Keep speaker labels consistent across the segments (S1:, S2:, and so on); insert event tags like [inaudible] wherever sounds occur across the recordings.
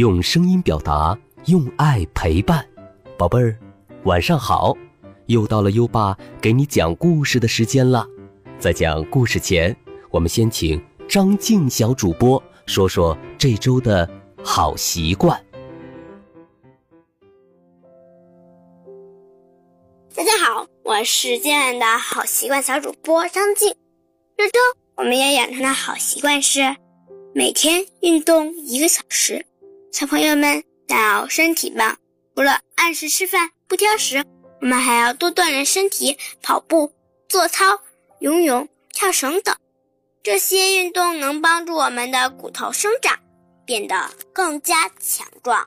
S1: 用声音表达，用爱陪伴。宝贝儿，晚上好！又到了优爸给你讲故事的时间了。在讲故事前，我们先请张静小主播说说这周的好习惯。
S2: 大家好，我是今晚的好习惯小主播张静。这周我们要养成的好习惯是每天运动一个小时。小朋友们要身体棒，除了按时吃饭不挑食，我们还要多锻炼身体，跑步、做操、游泳、跳绳等。这些运动能帮助我们的骨头生长，变得更加强壮。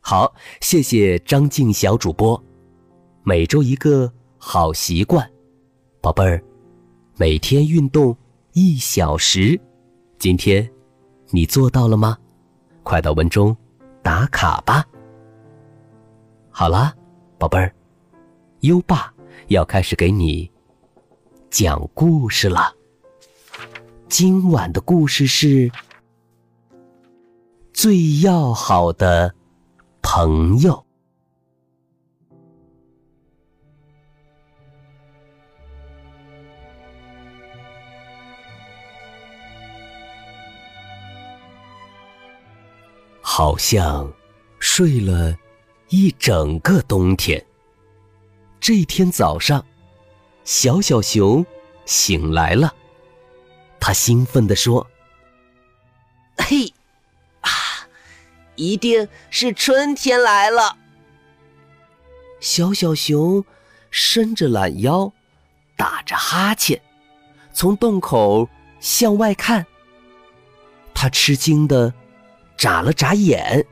S1: 好，谢谢张静小主播。每周一个好习惯，宝贝儿，每天运动一小时。今天，你做到了吗？快到文中打卡吧。好啦，宝贝儿，优爸要开始给你讲故事了。今晚的故事是最要好的朋友。好像睡了一整个冬天。这天早上，小小熊醒来了，他兴奋地说：“
S3: 嘿，啊，一定是春天来了。”
S1: 小小熊伸着懒腰，打着哈欠，从洞口向外看。他吃惊的。眨了眨眼，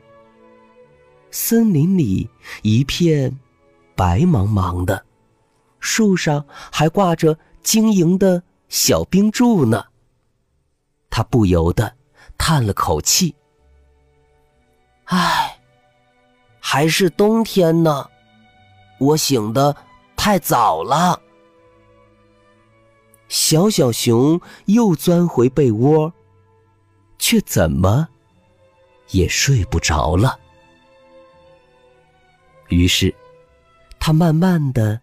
S1: 森林里一片白茫茫的，树上还挂着晶莹的小冰柱呢。他不由得叹了口气：“
S3: 唉，还是冬天呢，我醒得太早了。”
S1: 小小熊又钻回被窝，却怎么？也睡不着了，于是他慢慢的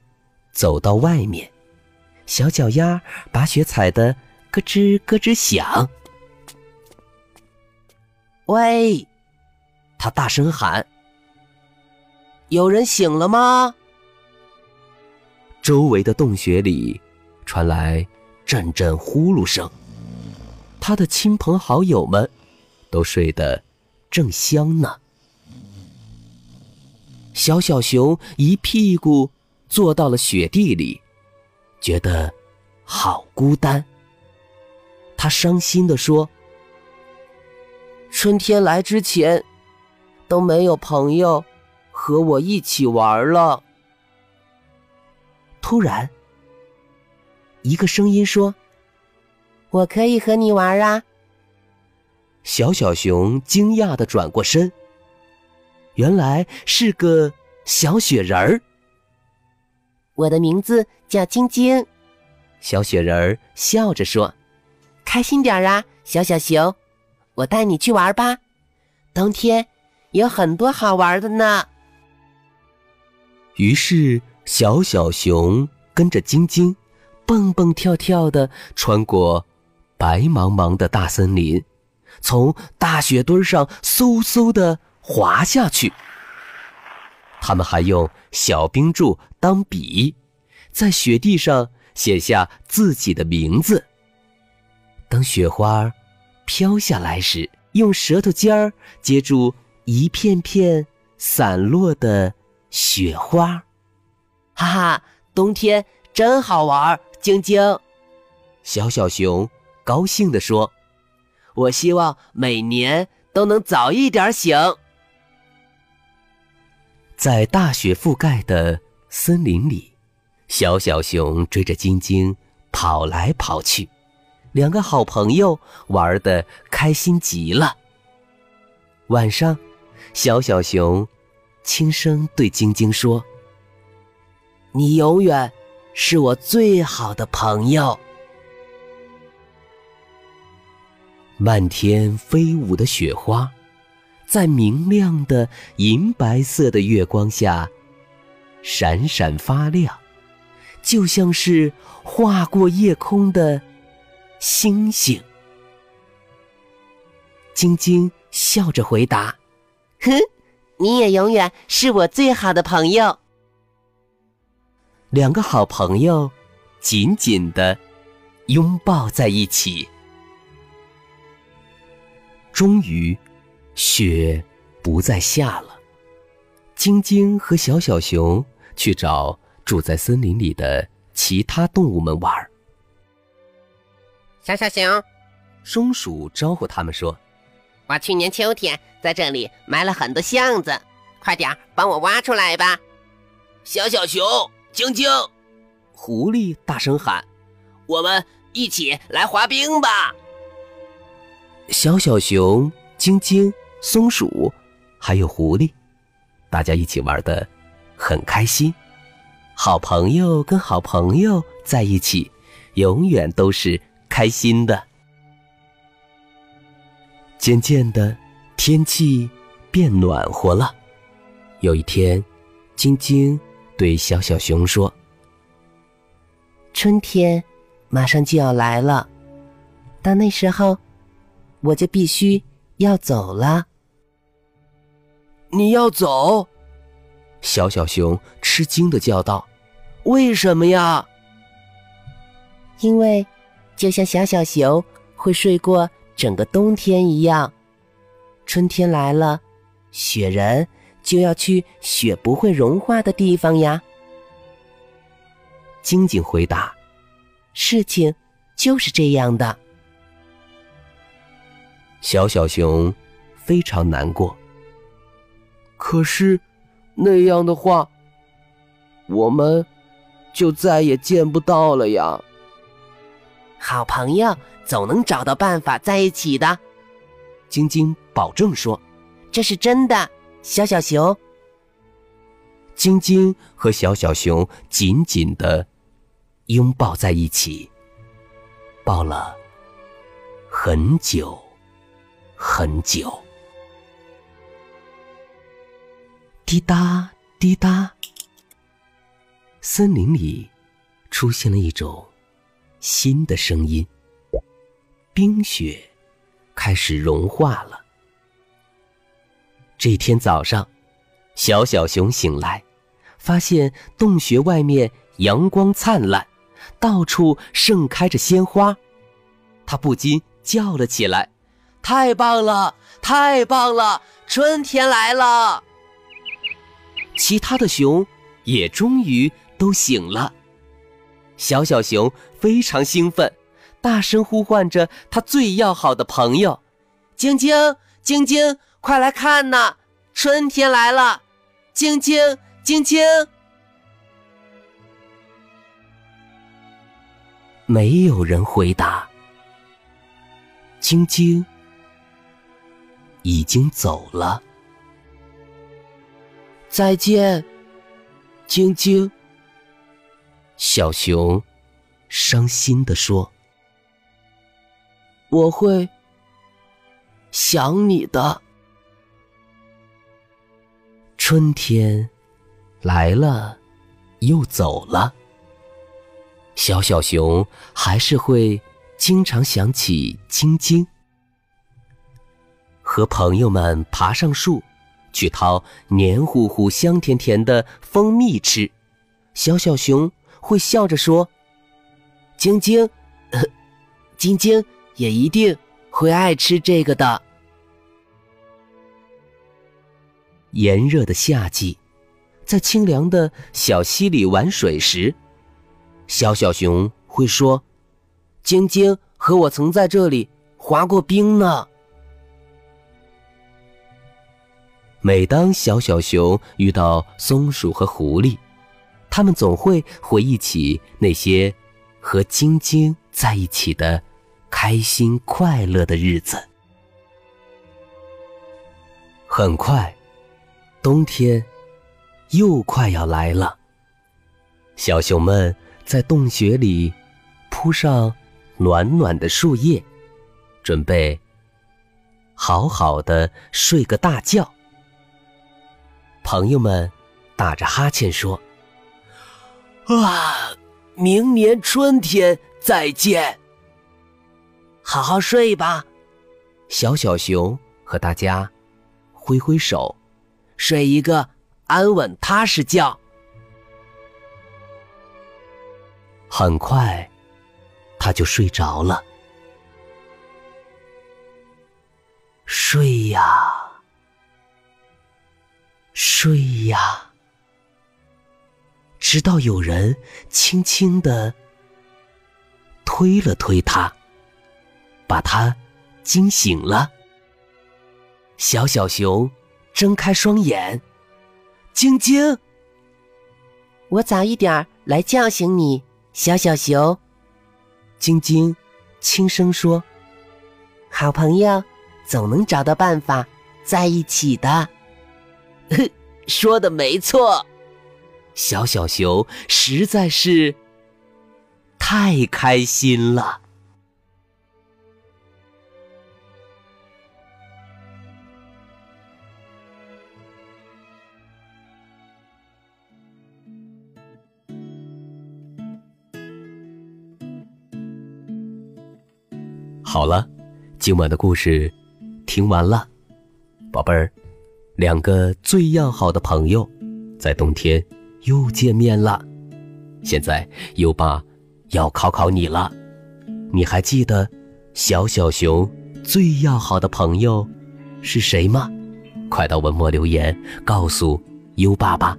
S1: 走到外面，小脚丫把雪踩得咯吱咯吱响。
S3: 喂，
S1: 他大声喊：“
S3: 有人醒了吗？”
S1: 周围的洞穴里传来阵阵呼噜声，他的亲朋好友们都睡得。正香呢。小小熊一屁股坐到了雪地里，觉得好孤单。他伤心的说：“
S3: 春天来之前，都没有朋友和我一起玩了。”
S1: 突然，一个声音说：“
S3: 我可以和你玩啊。”
S1: 小小熊惊讶的转过身，原来是个小雪人儿。
S3: 我的名字叫晶晶，
S1: 小雪人儿笑着说：“
S3: 开心点啊，小小熊，我带你去玩吧。冬天有很多好玩的呢。”
S1: 于是，小小熊跟着晶晶，蹦蹦跳跳的穿过白茫茫的大森林。从大雪堆上嗖嗖的滑下去。他们还用小冰柱当笔，在雪地上写下自己的名字。当雪花飘下来时，用舌头尖儿接住一片片散落的雪花。
S3: 哈哈，冬天真好玩，晶晶。
S1: 小小熊高兴地说。
S3: 我希望每年都能早一点醒。
S1: 在大雪覆盖的森林里，小小熊追着晶晶跑来跑去，两个好朋友玩的开心极了。晚上，小小熊轻声对晶晶说：“
S3: 你永远是我最好的朋友。”
S1: 漫天飞舞的雪花，在明亮的银白色的月光下，闪闪发亮，就像是划过夜空的星星。晶晶笑着回答：“
S3: 哼，你也永远是我最好的朋友。”
S1: 两个好朋友紧紧的拥抱在一起。终于，雪不再下了。晶晶和小小熊去找住在森林里的其他动物们玩。
S3: 小小熊，
S1: 松鼠招呼他们说。
S3: 我去年秋天在这里埋了很多橡子，快点帮我挖出来吧！
S4: 小小熊，晶晶，
S1: 狐狸大声喊：“
S4: 我们一起来滑冰吧！”
S1: 小小熊、晶晶、松鼠，还有狐狸，大家一起玩的很开心。好朋友跟好朋友在一起，永远都是开心的。渐渐的，天气变暖和了。有一天，晶晶对小小熊说：“
S3: 春天马上就要来了，到那时候，我就必须要走了。”
S4: 你要走？
S1: 小小熊吃惊的叫道：“为什么呀？”
S3: 因为，就像小小熊会睡过。整个冬天一样，春天来了，雪人就要去雪不会融化的地方呀。
S1: 晶晶回答：“
S3: 事情就是这样的。”
S1: 小小熊非常难过。可是那样的话，我们就再也见不到了呀。
S3: 好朋友。总能找到办法在一起的，
S1: 晶晶保证说：“
S3: 这是真的。”小小熊，
S1: 晶晶和小小熊紧紧的拥抱在一起，抱了很久很久。滴答滴答，森林里出现了一种新的声音。冰雪开始融化了。这天早上，小小熊醒来，发现洞穴外面阳光灿烂，到处盛开着鲜花，它不禁叫了起来：“太棒了，太棒了！春天来了！”其他的熊也终于都醒了。小小熊非常兴奋。大声呼唤着他最要好的朋友：“晶晶，晶晶，快来看呐，春天来了！”晶晶，晶晶，没有人回答。晶晶已经走了。再见，晶晶。小熊伤心的说。我会想你的。春天来了，又走了。小小熊还是会经常想起晶晶，和朋友们爬上树，去掏黏糊糊、香甜甜的蜂蜜吃。小小熊会笑着说：“晶晶，[laughs] 晶晶。”也一定会爱吃这个的。炎热的夏季，在清凉的小溪里玩水时，小小熊会说：“晶晶和我曾在这里滑过冰呢。”每当小小熊遇到松鼠和狐狸，他们总会回忆起那些和晶晶在一起的。开心快乐的日子，很快，冬天又快要来了。小熊们在洞穴里铺上暖暖的树叶，准备好好的睡个大觉。朋友们打着哈欠说：“
S4: 啊，明年春天再见。”
S3: 好好睡吧，
S1: 小小熊和大家挥挥手，
S3: 睡一个安稳踏实觉。
S1: 很快，他就睡着了。睡呀，睡呀，直到有人轻轻的推了推他。把他惊醒了。小小熊睁开双眼，晶晶，
S3: 我早一点来叫醒你，小小熊。
S1: 晶晶轻声说：“
S3: 好朋友总能找到办法在一起的。” [laughs]
S4: 说的没错，
S1: 小小熊实在是太开心了。好了，今晚的故事听完了，宝贝儿，两个最要好的朋友在冬天又见面了。现在优爸要考考你了，你还记得小小熊最要好的朋友是谁吗？快到文末留言告诉优爸吧，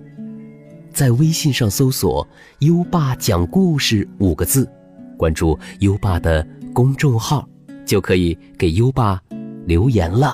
S1: 在微信上搜索“优爸讲故事”五个字，关注优爸的公众号。就可以给优爸留言了。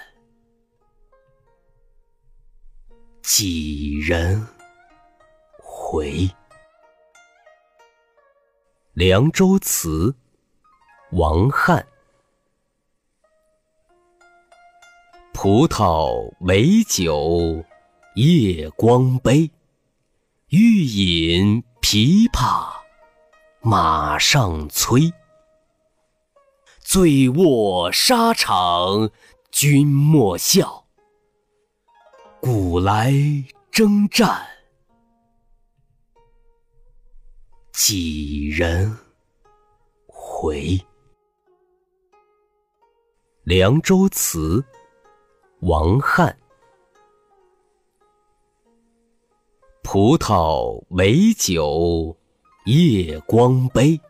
S1: 几人回？《凉州词》王翰：葡萄美酒夜光杯，欲饮。琵琶马上催，醉卧沙场君莫笑。古来征战几人回？《凉州词》王翰。葡萄美酒夜光杯，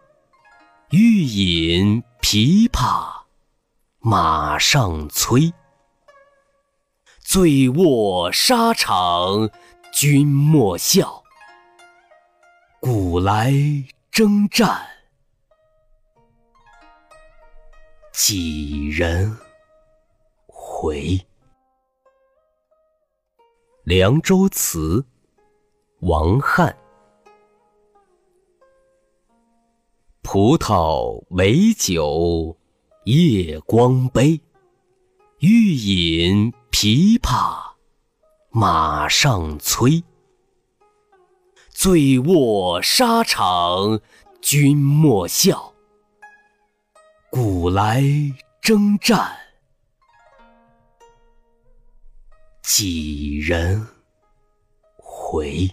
S1: 欲饮琵琶马上催。醉卧沙场君莫笑，古来征战几人回？《凉州词》王翰：葡萄美酒夜光杯，欲饮琵琶马上催。醉卧沙场君莫笑，古来征战几人回？